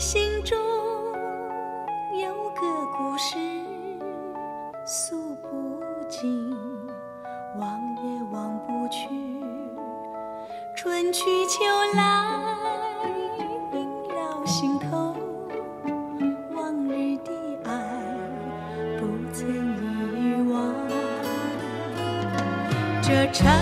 心中有个故事，诉不尽，忘也忘不去。春去秋来，萦绕心头，往日的爱不曾遗忘。这缠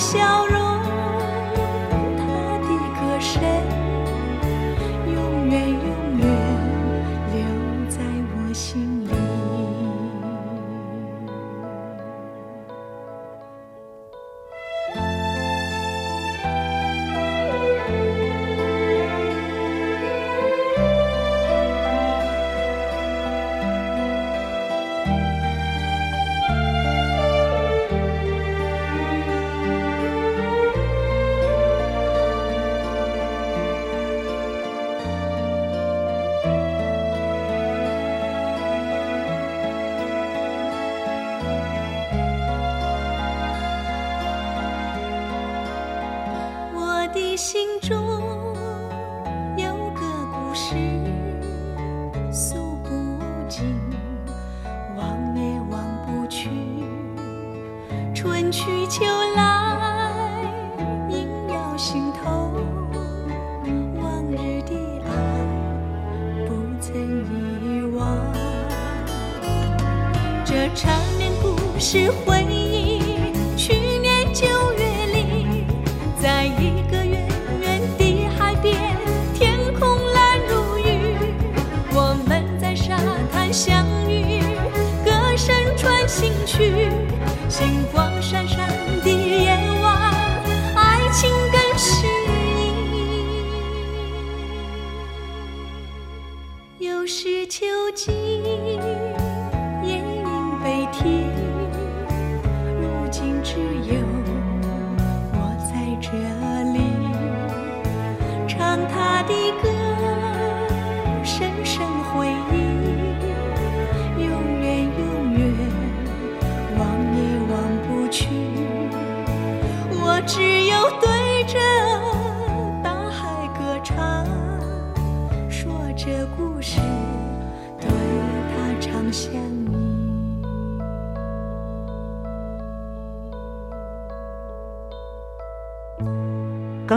笑容，故事，诉不尽，忘也忘不去。春去秋他的歌，深深回忆，永远永远忘也忘不去。我只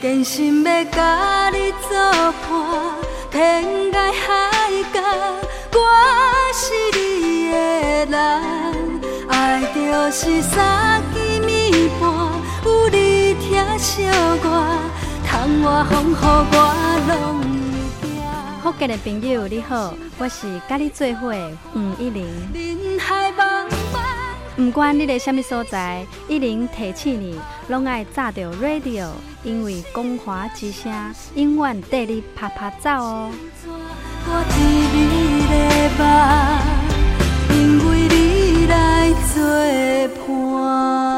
真心要甲你作伴，天涯海角，我是你的人。爱就是三更暝半，有你听小歌，窗外风雨我拢会惊。福建的朋友你好，我是甲你做伙的黄一玲。人海茫茫，不管你在什么所在，一零提醒你，拢爱炸着 radio，因为光华之声永远带你啪啪走哦。我，因为你来作伴。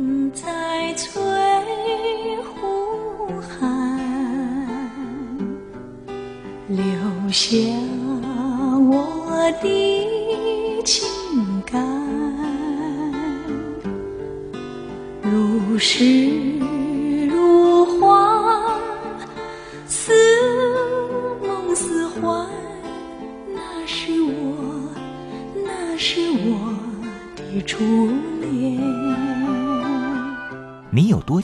在翠湖畔留下我的情感，如诗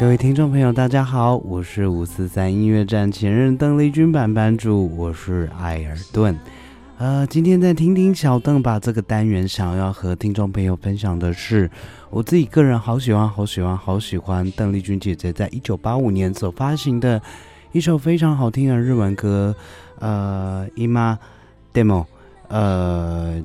各位听众朋友，大家好，我是五四三音乐站前任邓丽君版版主，我是艾尔顿。呃，今天在听听小邓把这个单元想要和听众朋友分享的是，我自己个人好喜欢、好喜欢、好喜欢邓丽君姐姐在一九八五年所发行的一首非常好听的日文歌，呃，伊妈 demo，呃，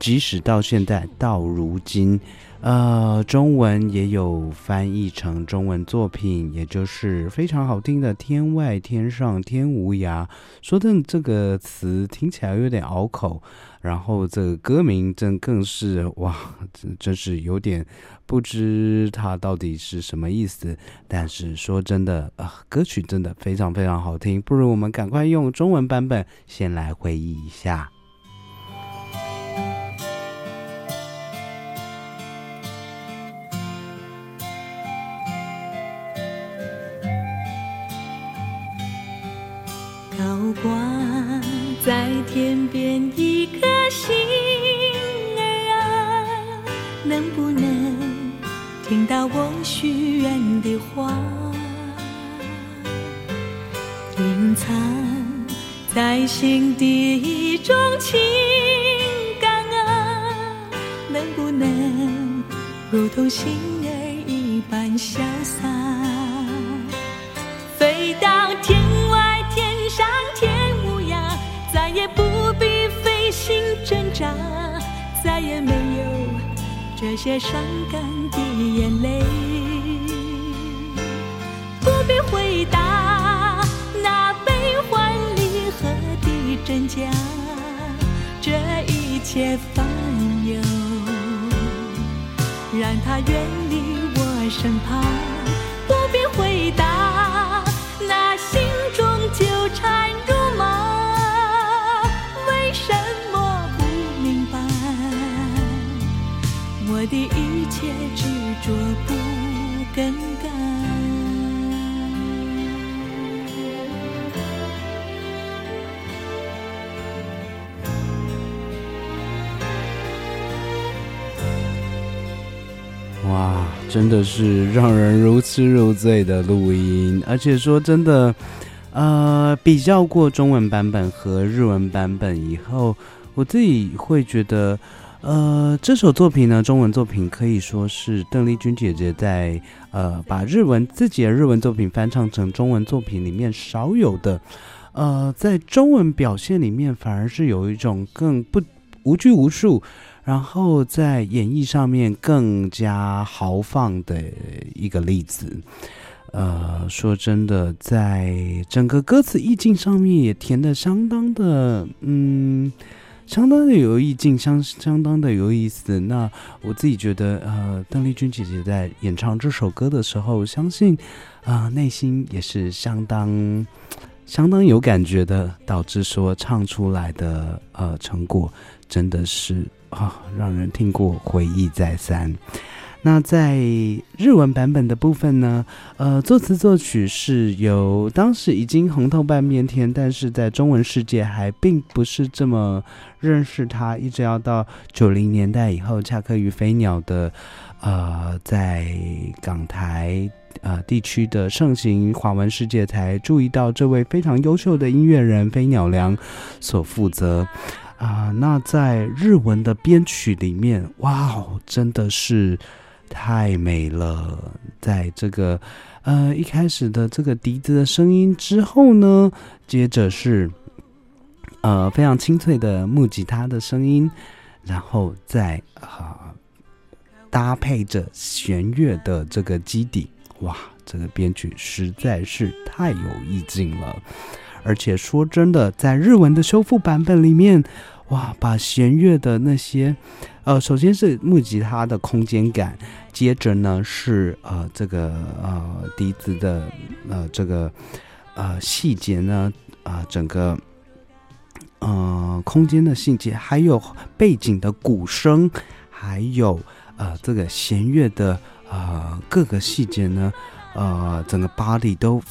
即使到现在到如今。呃，中文也有翻译成中文作品，也就是非常好听的“天外天上天无涯”。说的这个词听起来有点拗口，然后这个歌名真更是哇，真真是有点不知它到底是什么意思。但是说真的啊，歌曲真的非常非常好听，不如我们赶快用中文版本先来回忆一下。再也没有这些伤感的眼泪。不必回答那悲欢离合的真假，这一切烦忧，让它远离我身旁。不必回答的一切执着不更改。哇，真的是让人如痴如醉的录音，而且说真的，呃，比较过中文版本和日文版本以后，我自己会觉得。呃，这首作品呢，中文作品可以说是邓丽君姐姐在呃把日文自己的日文作品翻唱成中文作品里面少有的，呃，在中文表现里面反而是有一种更不无拘无束，然后在演绎上面更加豪放的一个例子。呃，说真的，在整个歌词意境上面也填的相当的，嗯。相当的有意境，相相当的有意思。那我自己觉得，呃，邓丽君姐姐在演唱这首歌的时候，相信啊，内心也是相当相当有感觉的，导致说唱出来的呃成果真的是啊，让人听过回忆再三。那在日文版本的部分呢？呃，作词作曲是由当时已经红透半边天，但是在中文世界还并不是这么认识他，一直要到九零年代以后，恰克与飞鸟的呃，在港台呃地区的盛行华文世界，才注意到这位非常优秀的音乐人飞鸟良所负责啊。那在日文的编曲里面，哇哦，真的是。太美了，在这个呃一开始的这个笛子的声音之后呢，接着是呃非常清脆的木吉他的声音，然后再啊搭配着弦乐的这个基底，哇，这个编曲实在是太有意境了。而且说真的，在日文的修复版本里面，哇，把弦乐的那些呃，首先是木吉他的空间感。接着呢是呃这个呃笛子的呃这个呃细节呢啊整个呃空间的细节，还有背景的鼓声，还有呃这个弦乐的呃各个细节呢呃整个 body 都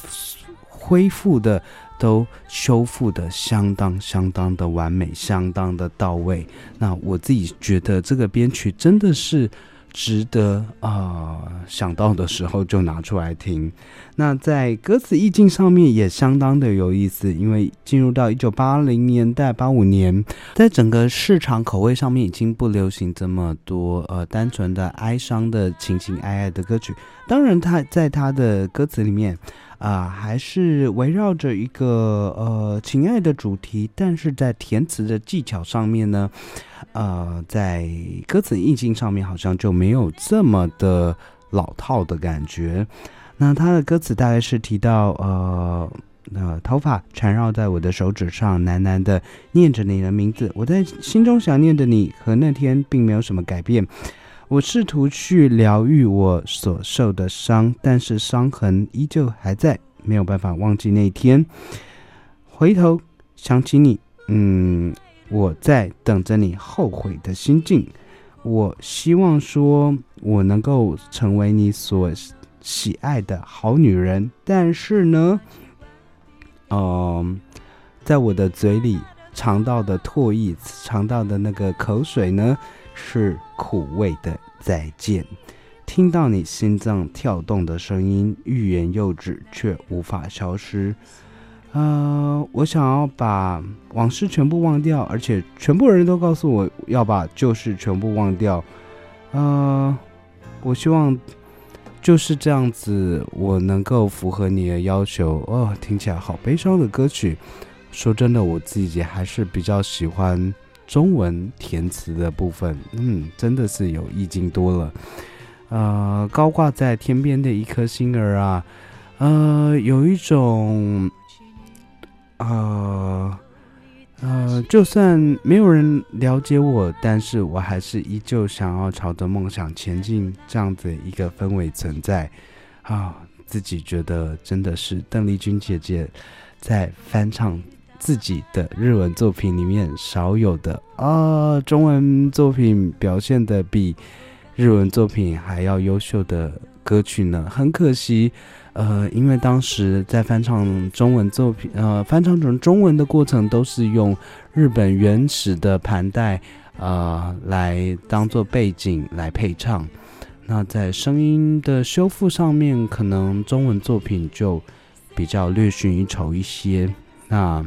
恢复的都修复的相当相当的完美，相当的到位。那我自己觉得这个编曲真的是。值得啊想到的时候就拿出来听。那在歌词意境上面也相当的有意思，因为进入到一九八零年代八五年，在整个市场口味上面已经不流行这么多呃单纯的哀伤的情情爱爱的歌曲。当然，他在他的歌词里面啊，还是围绕着一个呃情爱的主题，但是在填词的技巧上面呢。呃，在歌词意境上面好像就没有这么的老套的感觉。那他的歌词大概是提到，呃，呃，头发缠绕在我的手指上，喃喃的念着你的名字。我在心中想念的你和那天并没有什么改变。我试图去疗愈我所受的伤，但是伤痕依旧还在，没有办法忘记那天。回头想起你，嗯。我在等着你后悔的心境。我希望说，我能够成为你所喜爱的好女人。但是呢，嗯，在我的嘴里尝到的唾液，尝到的那个口水呢，是苦味的再见。听到你心脏跳动的声音，欲言又止，却无法消失。呃，我想要把往事全部忘掉，而且全部人都告诉我要把旧事全部忘掉。呃，我希望就是这样子，我能够符合你的要求。哦，听起来好悲伤的歌曲。说真的，我自己还是比较喜欢中文填词的部分。嗯，真的是有意境多了。呃，高挂在天边的一颗星儿啊，呃，有一种。呃，呃，就算没有人了解我，但是我还是依旧想要朝着梦想前进，这样子一个氛围存在。啊，自己觉得真的是邓丽君姐姐在翻唱自己的日文作品里面少有的啊，中文作品表现的比日文作品还要优秀的歌曲呢。很可惜。呃，因为当时在翻唱中文作品，呃，翻唱成中文的过程都是用日本原始的盘带，呃，来当做背景来配唱。那在声音的修复上面，可能中文作品就比较略逊一筹一些。那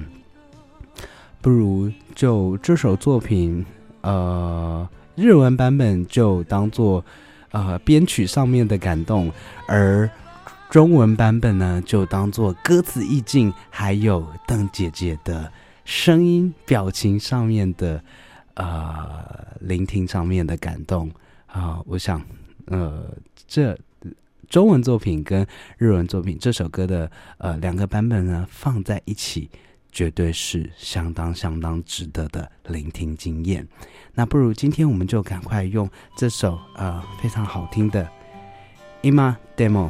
不如就这首作品，呃，日文版本就当做呃编曲上面的感动，而。中文版本呢，就当做歌词意境，还有邓姐姐的声音、表情上面的，呃，聆听上面的感动啊。我想，呃，这中文作品跟日文作品这首歌的呃两个版本呢，放在一起，绝对是相当相当值得的聆听经验。那不如今天我们就赶快用这首呃非常好听的《Ima Demo》。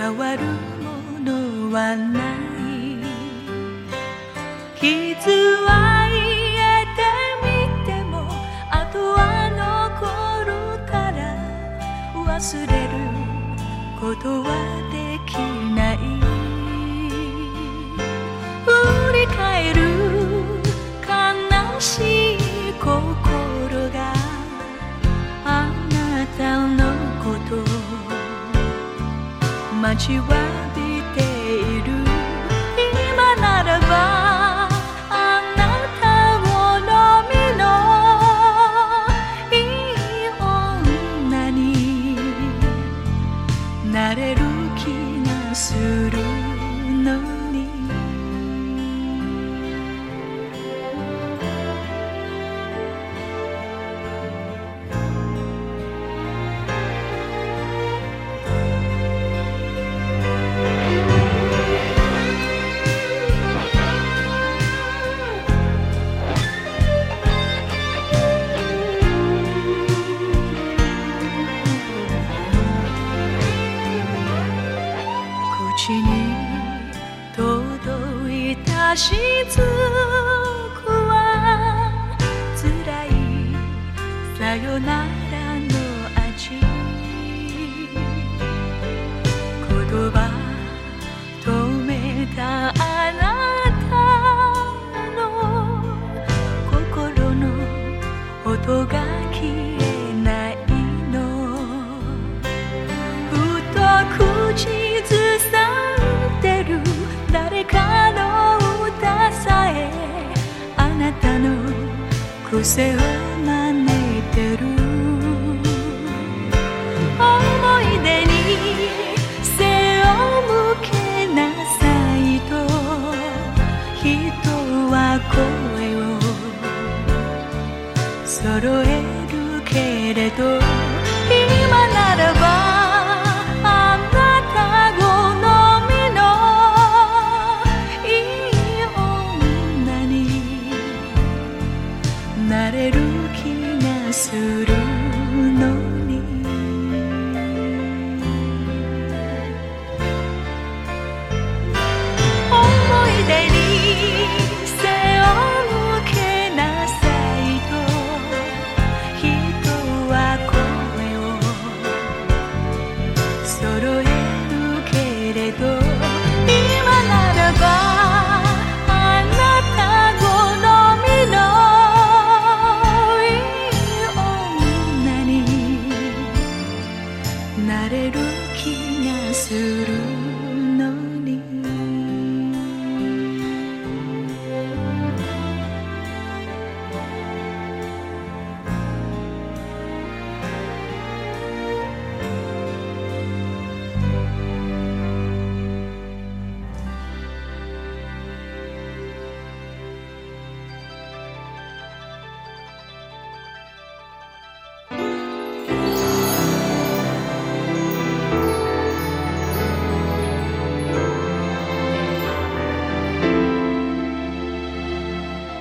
変わるものはない傷は癒えてみてもあとは残るから忘れることはできない aren't you right? 雫は辛い。さよならの味。言葉止めたあなたの心の音が癖を真似てる。思い出に背を向けなさいと人は声を。揃え